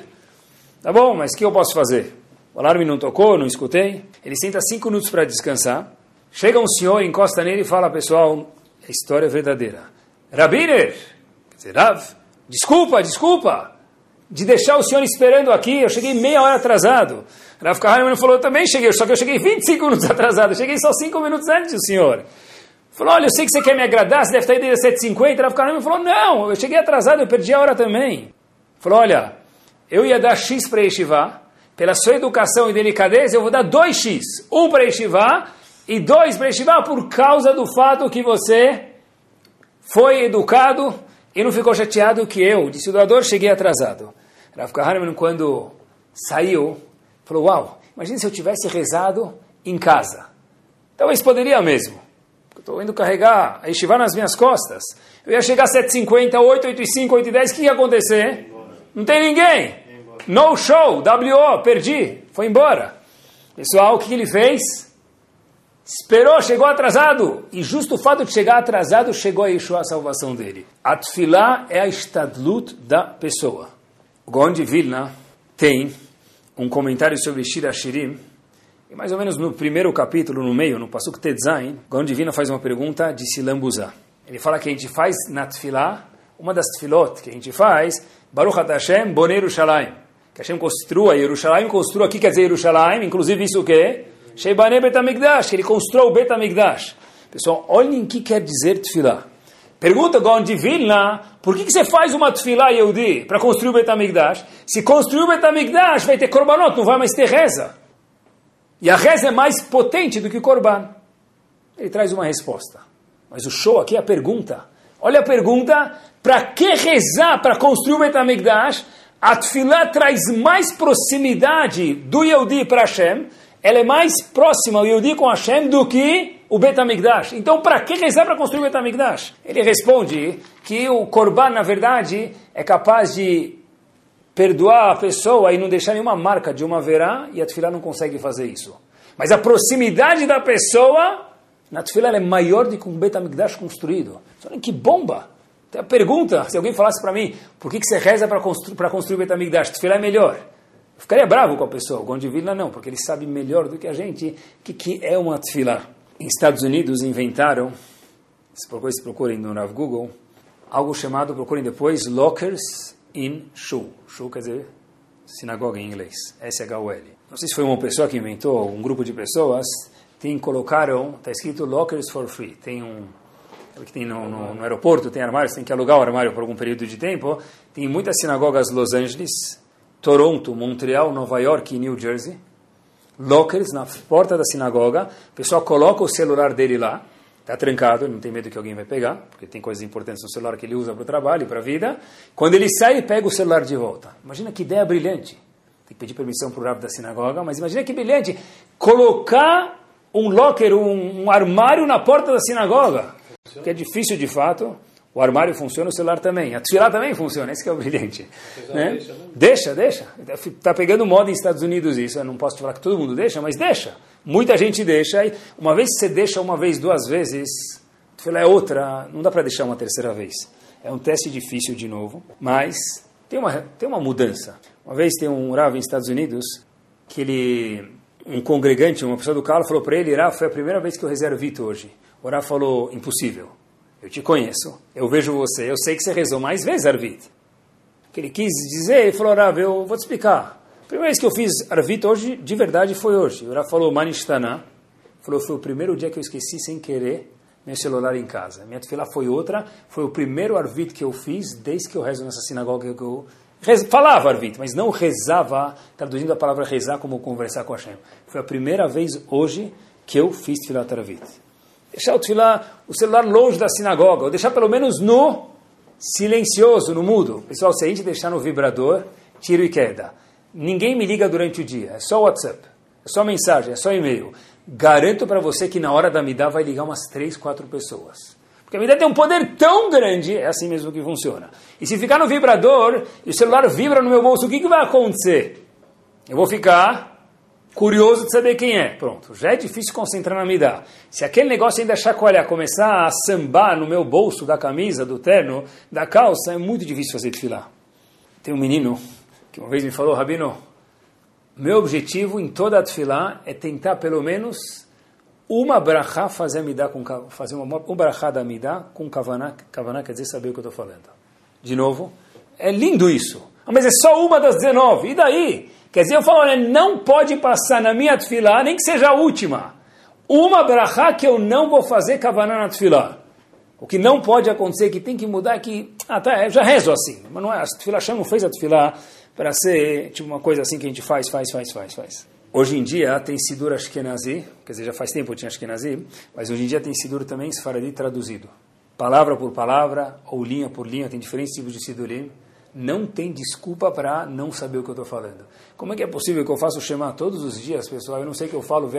tá bom, mas o que eu posso fazer? O alarme não tocou, não escutei. Ele senta 5 minutos para descansar, Chega um senhor, encosta nele e fala, pessoal, a história é verdadeira. Rabiner, Rav, desculpa, desculpa, de deixar o senhor esperando aqui, eu cheguei meia hora atrasado. Rav Kahneman falou, eu também cheguei, só que eu cheguei 25 minutos atrasado, eu cheguei só 5 minutos antes do senhor. Falou, olha, eu sei que você quer me agradar, você deve estar aí desde 7h50. Rav Kahneman falou, não, eu cheguei atrasado, eu perdi a hora também. Falou, olha, eu ia dar X para Yeshiva, pela sua educação e delicadeza, eu vou dar 2X. Um para Yeshiva e dois para Yeshiva por causa do fato que você foi educado e não ficou chateado que eu, de doador, cheguei atrasado. Rav Kahneman, quando saiu, falou, uau, imagine se eu tivesse rezado em casa. Talvez poderia mesmo. Estou indo carregar a Yeshiva nas minhas costas. Eu ia chegar às 7h50, 8, 8 5, 8 10, o que ia acontecer? Não tem ninguém. No show, WO, perdi, foi embora. Pessoal, o que ele fez? Esperou, chegou atrasado. E justo o fato de chegar atrasado, chegou a Yeshua a salvação dele. A é a estadlut da pessoa. O Vilna tem um comentário sobre Shira Shirim, e mais ou menos no primeiro capítulo, no meio, no Pasuk Tetzain, Gaon de Vilna faz uma pergunta de se lambuzar. Ele fala que a gente faz na tefilá, uma das tefilot que a gente faz, Baruch Hashem Bonei Yerushalayim. Que Hashem construa Yerushalayim, construa aqui quer dizer Yerushalayim, inclusive isso o quê? Sheibane Betamigdash, que ele construiu o Betamigdash. Pessoal, olhem o que quer dizer tefilá. Pergunta Gaon de Vilna, por que, que você faz uma tefilá Yehudi para construir o Betamigdash? Se construir o Betamigdash, vai ter korbanot, não vai mais ter reza. E a reza é mais potente do que o korban. Ele traz uma resposta. Mas o show aqui é a pergunta. Olha a pergunta, para que rezar para construir o Betamigdash? A tefilá traz mais proximidade do Yehudi para Hashem ela é mais próxima, o Yehudi com Hashem, do que o Betamigdash. Então, para que rezar para construir o Betamigdash? Ele responde que o Korban, na verdade, é capaz de perdoar a pessoa e não deixar nenhuma marca de uma verá, e a Tefilá não consegue fazer isso. Mas a proximidade da pessoa, na Tefilá, é maior do que um Betamigdash construído. Olha que bomba! Tem a pergunta, se alguém falasse para mim, por que, que você reza para constru construir o Betamigdash? Tefilá é melhor. Eu ficaria bravo com a pessoa. O Gondi Vilna não, porque ele sabe melhor do que a gente o que, que é uma tefilá. Em Estados Unidos inventaram, se vocês procurem no Rav Google, algo chamado, procurem depois, lockers in shul. Shul quer dizer sinagoga em inglês, S-H-U-L. Não sei se foi uma pessoa que inventou, um grupo de pessoas, tem, colocaram, está escrito lockers for free. Tem um, que tem no, no, no aeroporto, tem armários, tem que alugar o armário por algum período de tempo. Tem muitas sinagogas Los Angeles, Toronto, Montreal, Nova York e New Jersey. Lockers na porta da sinagoga. O pessoal coloca o celular dele lá. Está trancado, não tem medo que alguém vai pegar, porque tem coisas importantes no celular que ele usa para o trabalho e para a vida. Quando ele sai, ele pega o celular de volta. Imagina que ideia brilhante. Tem que pedir permissão para o rabo da sinagoga, mas imagina que brilhante. Colocar um locker, um, um armário na porta da sinagoga. Que é difícil de fato. O armário funciona, o celular também. A tefilá também funciona, esse que é o brilhante. Né? Deixa, deixa. Está pegando moda nos Estados Unidos isso. Eu não posso falar que todo mundo deixa, mas deixa. Muita gente deixa, e uma vez que você deixa uma vez, duas vezes, é outra, não dá para deixar uma terceira vez. É um teste difícil de novo, mas tem uma, tem uma mudança. Uma vez tem um Rav nos Estados Unidos, que ele, um congregante, uma pessoa do carro, falou para ele, Rav, foi a primeira vez que eu reservo Vito hoje. O Rav falou, impossível. Eu te conheço, eu vejo você, eu sei que você rezou mais vezes Arvit. O que ele quis dizer, ele falou, Rav, eu vou te explicar. A primeira vez que eu fiz Arvit hoje, de verdade, foi hoje. O Rav falou Manishtana. Falou, foi o primeiro dia que eu esqueci sem querer meu celular em casa. Minha tefilá foi outra. Foi o primeiro Arvit que eu fiz desde que eu rezo nessa sinagoga que eu falava Arvit, mas não rezava, traduzindo a palavra rezar como conversar com Hashem. Foi a primeira vez hoje que eu fiz tefilá Arvit. Deixar o tefilá, o celular longe da sinagoga, ou deixar pelo menos no silencioso, no mudo. Pessoal, se a gente deixar no vibrador, tiro e queda. Ninguém me liga durante o dia, é só WhatsApp, é só mensagem, é só e-mail. Garanto para você que na hora da Midá vai ligar umas 3, 4 pessoas. Porque a Midá tem um poder tão grande, é assim mesmo que funciona. E se ficar no vibrador e o celular vibra no meu bolso, o que, que vai acontecer? Eu vou ficar curioso de saber quem é. Pronto, já é difícil concentrar na Midá. Se aquele negócio ainda chacoalhar, começar a sambar no meu bolso da camisa, do terno, da calça, é muito difícil fazer desfilar. Tem um menino que uma vez me falou, Rabino, meu objetivo em toda a tefilá é tentar pelo menos uma brachá fazer midá com fazer uma, uma brachá da midá com kavaná, kavaná quer dizer saber o que eu estou falando. De novo, é lindo isso. Mas é só uma das 19. E daí? Quer dizer, eu falo, olha, não pode passar na minha tefilá, nem que seja a última. Uma brachá que eu não vou fazer kavaná na tefilá. O que não pode acontecer, que tem que mudar, é que, ah, tá, eu já rezo assim, mas não é, a tefilá não fez a tefilá para ser tipo uma coisa assim que a gente faz, faz, faz, faz, faz. Hoje em dia tem Sidur Ashkenazi, quer dizer, já faz tempo tinha Ashkenazi, mas hoje em dia tem Sidur também Sfaradi traduzido. Palavra por palavra, ou linha por linha, tem diferentes tipos de Sidurim. Não tem desculpa para não saber o que eu estou falando. Como é que é possível que eu faça o Shema todos os dias, pessoal? Eu não sei que eu falo de.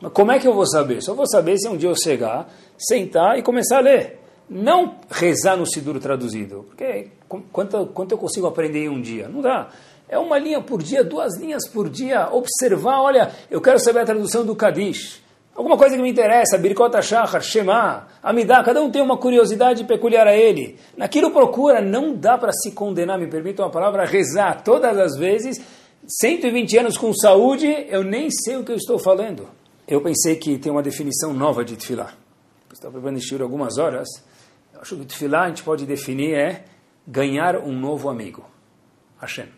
Mas como é que eu vou saber? Só vou saber se um dia eu chegar, sentar e começar a ler. Não rezar no Sidur traduzido, porque quanto, quanto eu consigo aprender em um dia? Não dá. É uma linha por dia, duas linhas por dia. Observar, olha, eu quero saber a tradução do Kadish. Alguma coisa que me interessa, Birkot Shachar, Shema, Amidá, cada um tem uma curiosidade peculiar a ele. Naquilo procura, não dá para se condenar, me permitam a palavra, rezar todas as vezes. 120 anos com saúde, eu nem sei o que eu estou falando. Eu pensei que tem uma definição nova de Tfilah. Estou preparando este algumas horas. Eu acho que Tfilah a gente pode definir é ganhar um novo amigo. Hashem.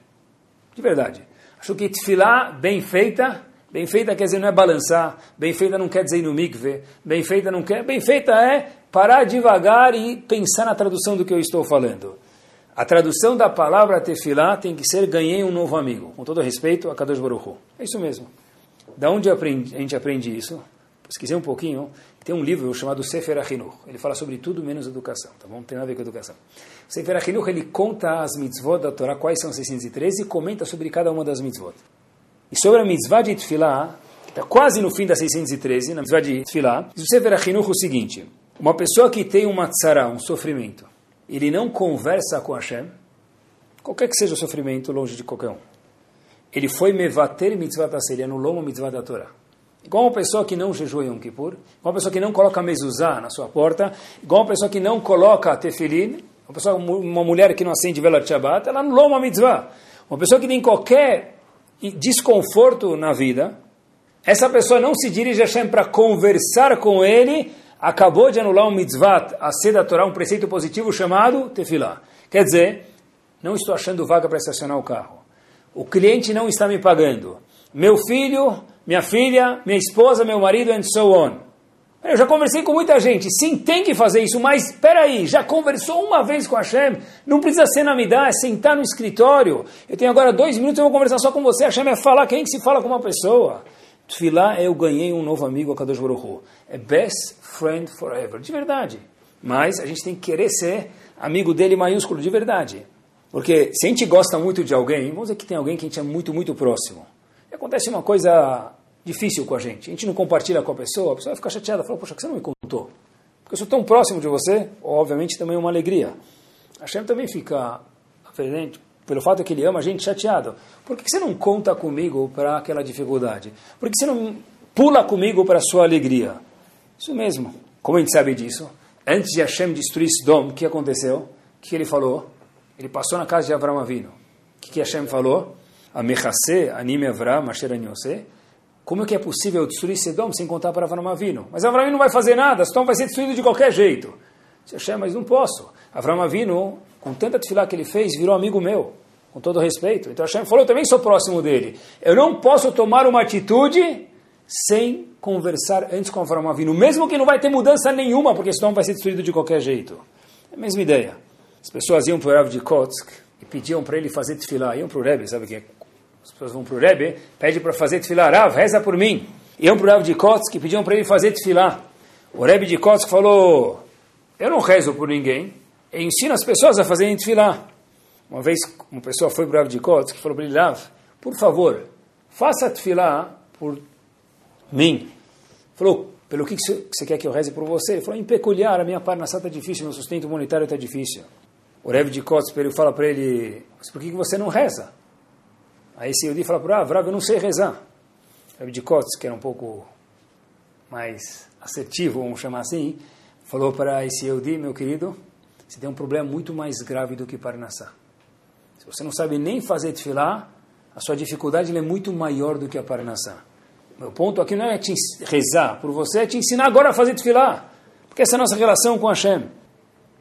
De verdade. Acho que Tfilah bem feita, bem feita quer dizer não é balançar, bem feita não quer dizer ir no mikve, bem feita não quer, bem feita é parar devagar e pensar na tradução do que eu estou falando. A tradução da palavra tefilá tem que ser ganhei um novo amigo. Com todo respeito a Kadosh Baruch. É isso mesmo. Da onde a gente aprende isso? Pesquisei um pouquinho. Tem um livro chamado Sefer Achinuch. Ele fala sobre tudo menos educação, tá bom? Não tem nada a ver com educação. Sefer Achinuch, ele conta as mitzvot da Torá, quais são 613, e comenta sobre cada uma das mitzvot. E sobre a mitzvah de Tfilah, está quase no fim da 613, na mitzvah de Tfilah, diz o Sefer Achinuch o seguinte, uma pessoa que tem uma tzara, um sofrimento, ele não conversa com Hashem, qualquer que seja o sofrimento, longe de qualquer um. Ele foi mevater mitzvah da ele anulou uma mitzvah da Torá. Igual uma pessoa que não jejua Yom Kippur, igual uma pessoa que não coloca mezuzá na sua porta, igual uma pessoa que não coloca tefilin, uma, pessoa, uma mulher que não acende vela de Shabbat, ela anulou uma mitzvah. Uma pessoa que tem qualquer desconforto na vida, essa pessoa não se dirige a Hashem para conversar com ele, acabou de anular um mitzvah, a ser da Torá, um preceito positivo chamado tefilá. Quer dizer, não estou achando vaga para estacionar o carro. O cliente não está me pagando. Meu filho minha filha, minha esposa, meu marido, and so on. Eu já conversei com muita gente, sim, tem que fazer isso, mas espera aí, já conversou uma vez com a Hashem, não precisa ser na midá, é sentar no escritório. Eu tenho agora dois minutos, eu vou conversar só com você, a Hashem é falar, quem que se fala com uma pessoa? Tfilá eu ganhei um novo amigo, a Kadosh Baruch. É best friend forever, de verdade. Mas a gente tem que querer ser amigo dele maiúsculo, de verdade. Porque se a gente gosta muito de alguém, vamos dizer que tem alguém que a gente é muito, muito próximo. E acontece uma coisa difícil com a gente. A gente não compartilha com a pessoa, a pessoa vai ficar chateada, fala, poxa, que você não me contou? Porque eu sou tão próximo de você, obviamente também é uma alegria. A Hashem também fica diferente pelo fato que ele ama a gente chateado. Por que você não conta comigo para aquela dificuldade? Por que você não pula comigo para a sua alegria? Isso mesmo. Como a gente sabe disso? Antes de Hashem destruir Sodom, o que aconteceu? O que ele falou? Ele passou na casa de Avram Avino. O que, que Hashem falou? Amechase, anime Avram, asher aniose. Como é que é possível destruir Sodom sem contar para Avram Avino? Mas Avram não vai fazer nada, Sodom vai ser destruído de qualquer jeito. Hashem, mas não posso. Avram Avino, com tanta tefilá que ele fez, virou amigo meu, com todo respeito. Então Hashem falou, eu também sou próximo dele. Eu não posso tomar uma atitude sem conversar antes com Avram Avino, mesmo que não vai ter mudança nenhuma, porque Sodom vai ser destruído de qualquer jeito. É a mesma ideia. As pessoas iam para o Rav de Kotsk e pediam para ele fazer tefilá. Iam para o Rebbe, sabe o que é? As pessoas vão para o Rebbe, pede para fazer tefilá. Rav, reza por mim. Iam para o Rav de Kotsk e pediam para ele fazer tefilá. O Rebbe de Kotsk falou, eu não rezo por ninguém, eu ensino as pessoas a fazerem tefilá. Uma vez uma pessoa foi para o Rav de Kotsk e falou para ele, Rav, por favor, faça tefilá por mim. Falou, pelo que você quer que eu reze por você? Ele falou, em peculiar, a minha parnassá está difícil, meu sustento monetário está difícil. O Rebbe de Kotsk fala para ele, mas por que você não reza? Aí esse Yudi fala para o Rav, eu não sei rezar. Rebbe de Kotsk, que era um pouco mais assertivo, vamos chamar assim, falou para esse Yehudi, meu querido, você tem um problema muito mais grave do que Parnassá. Se você não sabe nem fazer tefilá, a sua dificuldade é muito maior do que a Parnassá. Meu ponto aqui não é te rezar por você, é te ensinar agora a fazer tefilá. Porque essa é a nossa relação com Hashem.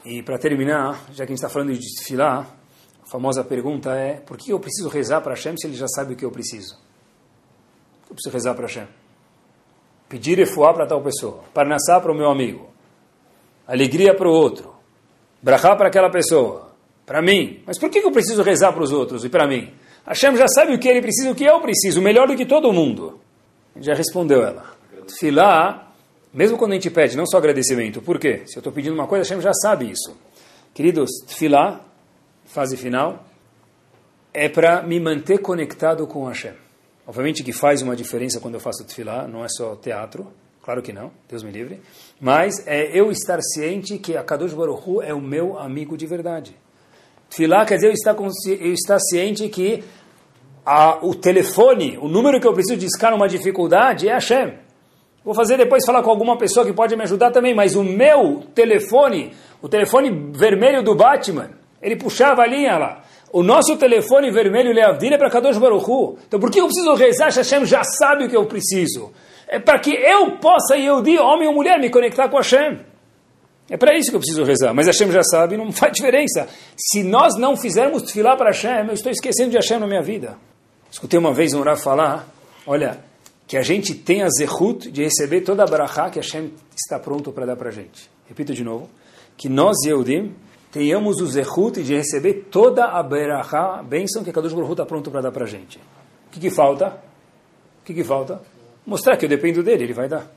E para terminar, já que a gente está falando de tefilá, a famosa pergunta é, por que eu preciso rezar para Hashem se ele já sabe o que eu preciso? Eu preciso rezar para Hashem. Pedir efuá para tal pessoa. Parnassá para o meu amigo alegria para o outro, brachá para aquela pessoa, para mim. Mas por que eu preciso rezar para os outros e para mim? Hashem já sabe o que ele precisa, o que eu preciso, melhor do que todo mundo. Já respondeu ela. Filá, mesmo quando a gente pede, não só agradecimento. Por quê? Se eu estou pedindo uma coisa, Hashem já sabe isso. Queridos, filá, fase final, é para me manter conectado com Hashem. Obviamente que faz uma diferença quando eu faço tefilá, não é só teatro, Claro que não, Deus me livre. Mas é eu estar ciente que a Kadosh Baruch é o meu amigo de verdade. Tfilá quer dizer eu estar, eu estar ciente que a, o telefone, o número que eu preciso discar numa dificuldade é Hashem. Vou fazer depois falar com alguma pessoa que pode me ajudar também, mas o meu telefone, o telefone vermelho do Batman, ele puxava a linha lá. O nosso telefone vermelho Leavdin é para Kadosh Baruch Hu. Então por que eu preciso rezar? Hashem já sabe o que eu preciso é para que eu possa, Yehudi, homem ou mulher, me conectar com Hashem. É para isso que eu preciso rezar. Mas Hashem já sabe, não faz diferença. Se nós não fizermos tefilá para Hashem, eu estou esquecendo de Hashem na minha vida. Escutei uma vez um Rav falar, olha, que a gente tem a zehut de receber toda a barachá que Hashem está pronto para dar para a gente. Repito de novo, que nós, Yehudim, tenhamos o zehut de receber toda a barachá, a bênção que a Kadosh Baruch está pronto para dar para a gente. O que, que falta? O que, que falta? mostrar que eu dependo dele, ele vai dar.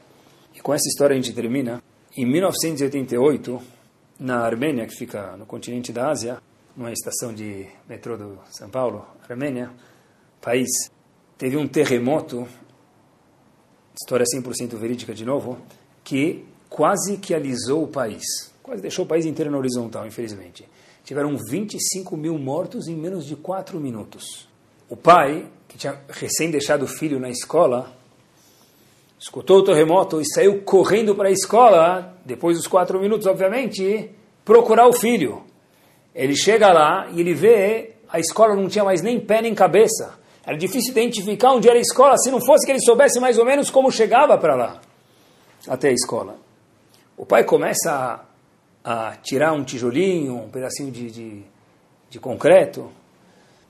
E com essa história a gente termina. Em 1988, na Armênia, que fica no continente da Ásia, numa estação de metrô do São Paulo, Armênia, país, teve um terremoto, história 100% verídica de novo, que quase que alisou o país. Quase deixou o país inteiro na horizontal, infelizmente. Tiveram 25 mil mortos em menos de 4 minutos. O pai, que tinha recém deixado o filho na escola, escutou o terremoto e saiu correndo para a escola, depois dos quatro minutos, obviamente, procurar o filho. Ele chega lá e ele vê a escola não tinha mais nem pé nem cabeça. Era difícil identificar onde era a escola, se não fosse que ele soubesse mais ou menos como chegava para lá, até a escola. O pai começa a, a tirar um tijolinho, um pedacinho de, de, de concreto,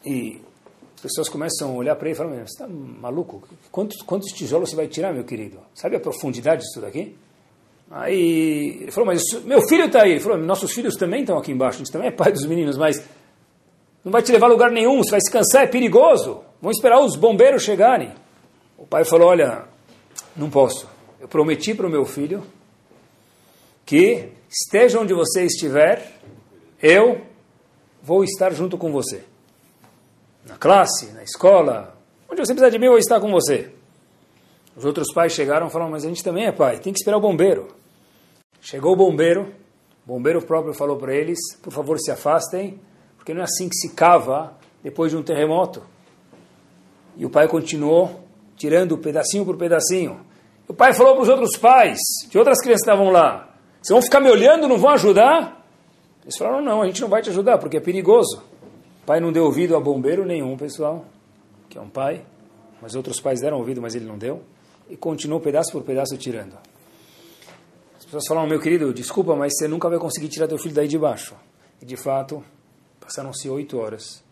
e as pessoas começam a olhar para ele e falam, você está maluco? Quantos, quantos tijolos você vai tirar, meu querido? Sabe a profundidade disso daqui? Aí ele falou, mas meu filho está aí. Ele falou, nossos filhos também estão aqui embaixo, a gente também é pai dos meninos, mas não vai te levar a lugar nenhum, você vai se cansar, é perigoso. Vamos esperar os bombeiros chegarem. O pai falou, olha, não posso. Eu prometi para o meu filho que esteja onde você estiver, eu vou estar junto com você. Na classe, na escola, onde você precisa de mim, eu vou estar com você. Os outros pais chegaram e falaram, mas a gente também é pai, tem que esperar o bombeiro. Chegou o bombeiro, o bombeiro próprio falou para eles, por favor se afastem, porque não é assim que se cava depois de um terremoto. E o pai continuou tirando pedacinho por pedacinho. O pai falou para os outros pais, de outras crianças que estavam lá, vocês vão ficar me olhando, não vão ajudar? Eles falaram, não, a gente não vai te ajudar, porque é perigoso. O pai não deu ouvido a bombeiro nenhum, pessoal, que é um pai, mas outros pais deram ouvido, mas ele não deu, e continuou pedaço por pedaço tirando. As pessoas falaram, meu querido, desculpa, mas você nunca vai conseguir tirar teu filho daí de baixo. E de fato, passaram-se oito horas,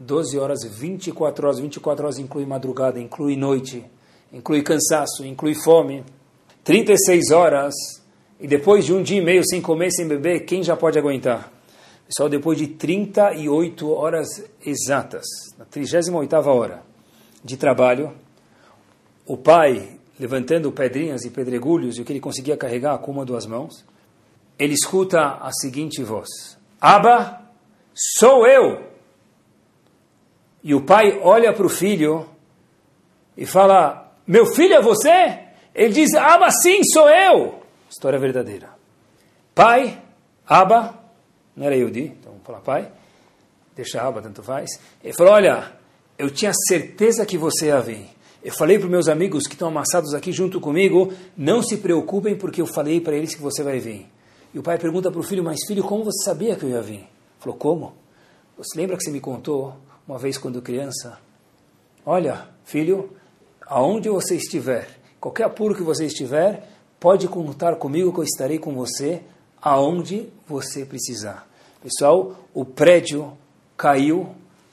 12 horas, 24 horas, 24 horas inclui madrugada, inclui noite, inclui cansaço, inclui fome, 36 horas, e depois de um dia e meio sem comer, sem beber, quem já pode aguentar? Pessoal, depois de 38 horas exatas, na 38 hora de trabalho, o pai, levantando pedrinhas e pedregulhos, e o que ele conseguia carregar com uma duas mãos, ele escuta a seguinte voz: Aba, sou eu! E o pai olha para o filho e fala: Meu filho é você? Ele diz: Aba, sim, sou eu! História verdadeira. Pai, Aba, não era Yudi, então vamos falar pai, deixa Aba, tanto faz. Ele falou: Olha, eu tinha certeza que você ia vir. Eu falei para os meus amigos que estão amassados aqui junto comigo, não se preocupem porque eu falei para eles que você vai vir. E o pai pergunta para o filho, mas filho, como você sabia que eu ia vir? Ele falou, como? Você lembra que você me contou uma vez quando criança? Olha, filho, aonde você estiver, qualquer apuro que você estiver, pode contar comigo que eu estarei com você aonde você precisar. Pessoal, o prédio caiu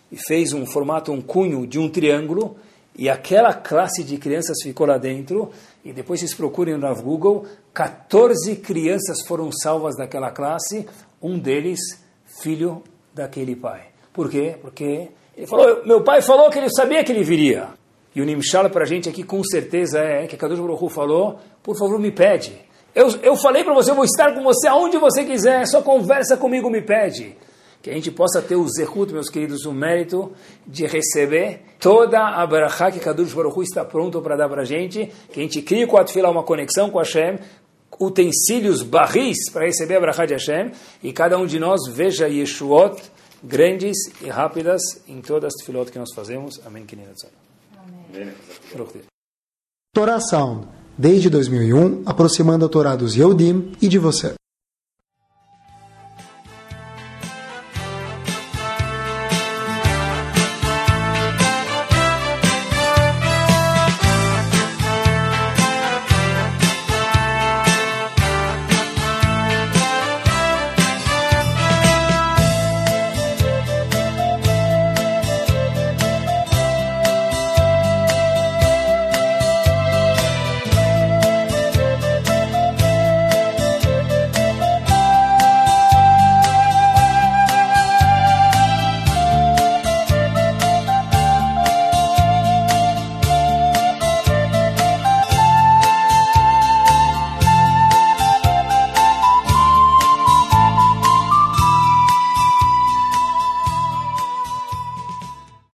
e fez um formato, um cunho de um triângulo, e aquela classe de crianças ficou lá dentro, e depois vocês procurem no Google, 14 crianças foram salvas daquela classe, um deles filho daquele pai. Por quê? Porque ele falou, meu pai falou que ele sabia que ele viria. E o Nimshal para a gente aqui com certeza é que Kadosh Baruch falou, por favor me pede. Eu, eu falei para você, eu vou estar com você aonde você quiser, só conversa comigo, me pede que a gente possa ter o zehut, meus queridos, o mérito de receber toda a barachá que Kadush Baruch está pronto para dar para a gente, que a gente crie com a Tfila uma conexão com Hashem, utensílios barris para receber a barachá de Hashem, e cada um de nós veja Yeshuot grandes e rápidas em todas as tefilot que nós fazemos. Amém. Amém. Torá Sound, desde 2001, aproximando a Torá dos Yehudim e de você.